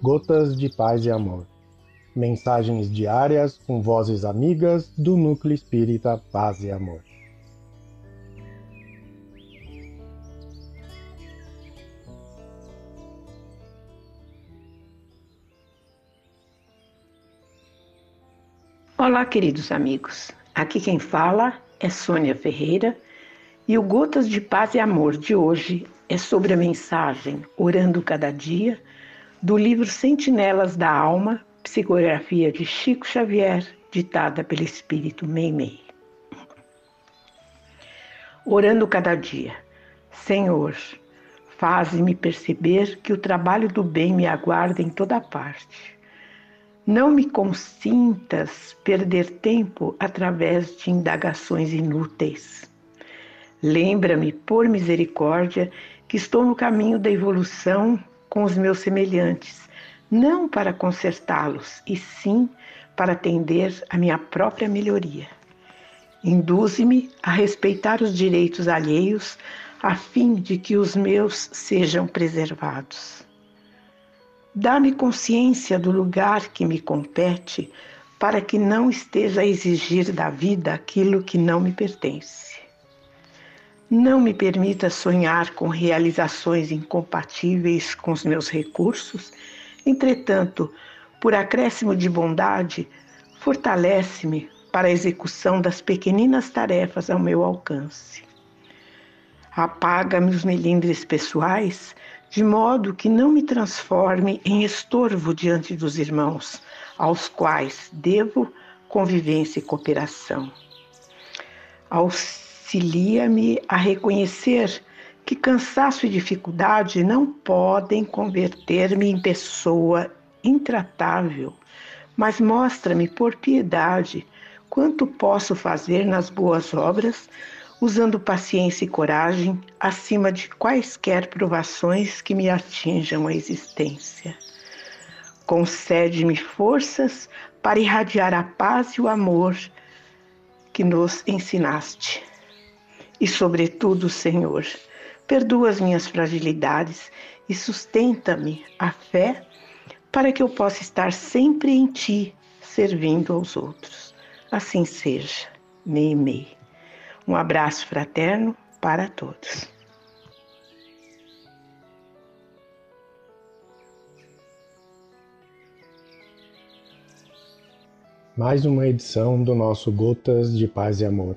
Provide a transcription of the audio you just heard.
Gotas de Paz e Amor. Mensagens diárias com vozes amigas do Núcleo Espírita Paz e Amor. Olá, queridos amigos. Aqui quem fala é Sônia Ferreira e o Gotas de Paz e Amor de hoje é sobre a mensagem Orando Cada Dia do livro Sentinelas da Alma, psicografia de Chico Xavier, ditada pelo Espírito Meimei. Orando cada dia, Senhor, faze-me perceber que o trabalho do bem me aguarda em toda parte. Não me consintas perder tempo através de indagações inúteis. Lembra-me, por misericórdia, que estou no caminho da evolução com os meus semelhantes, não para consertá-los, e sim para atender à minha própria melhoria. Induze-me a respeitar os direitos alheios, a fim de que os meus sejam preservados. Dá-me consciência do lugar que me compete, para que não esteja a exigir da vida aquilo que não me pertence. Não me permita sonhar com realizações incompatíveis com os meus recursos, entretanto, por acréscimo de bondade, fortalece-me para a execução das pequeninas tarefas ao meu alcance. Apaga-me os melindres pessoais, de modo que não me transforme em estorvo diante dos irmãos, aos quais devo convivência e cooperação. Aos auxilia-me a reconhecer que cansaço e dificuldade não podem converter-me em pessoa intratável, mas mostra-me por piedade quanto posso fazer nas boas obras, usando paciência e coragem acima de quaisquer provações que me atinjam a existência. Concede-me forças para irradiar a paz e o amor que nos ensinaste. E, sobretudo, Senhor, perdoa as minhas fragilidades e sustenta-me a fé para que eu possa estar sempre em Ti, servindo aos outros. Assim seja. Meimei. Um abraço fraterno para todos. Mais uma edição do nosso Gotas de Paz e Amor.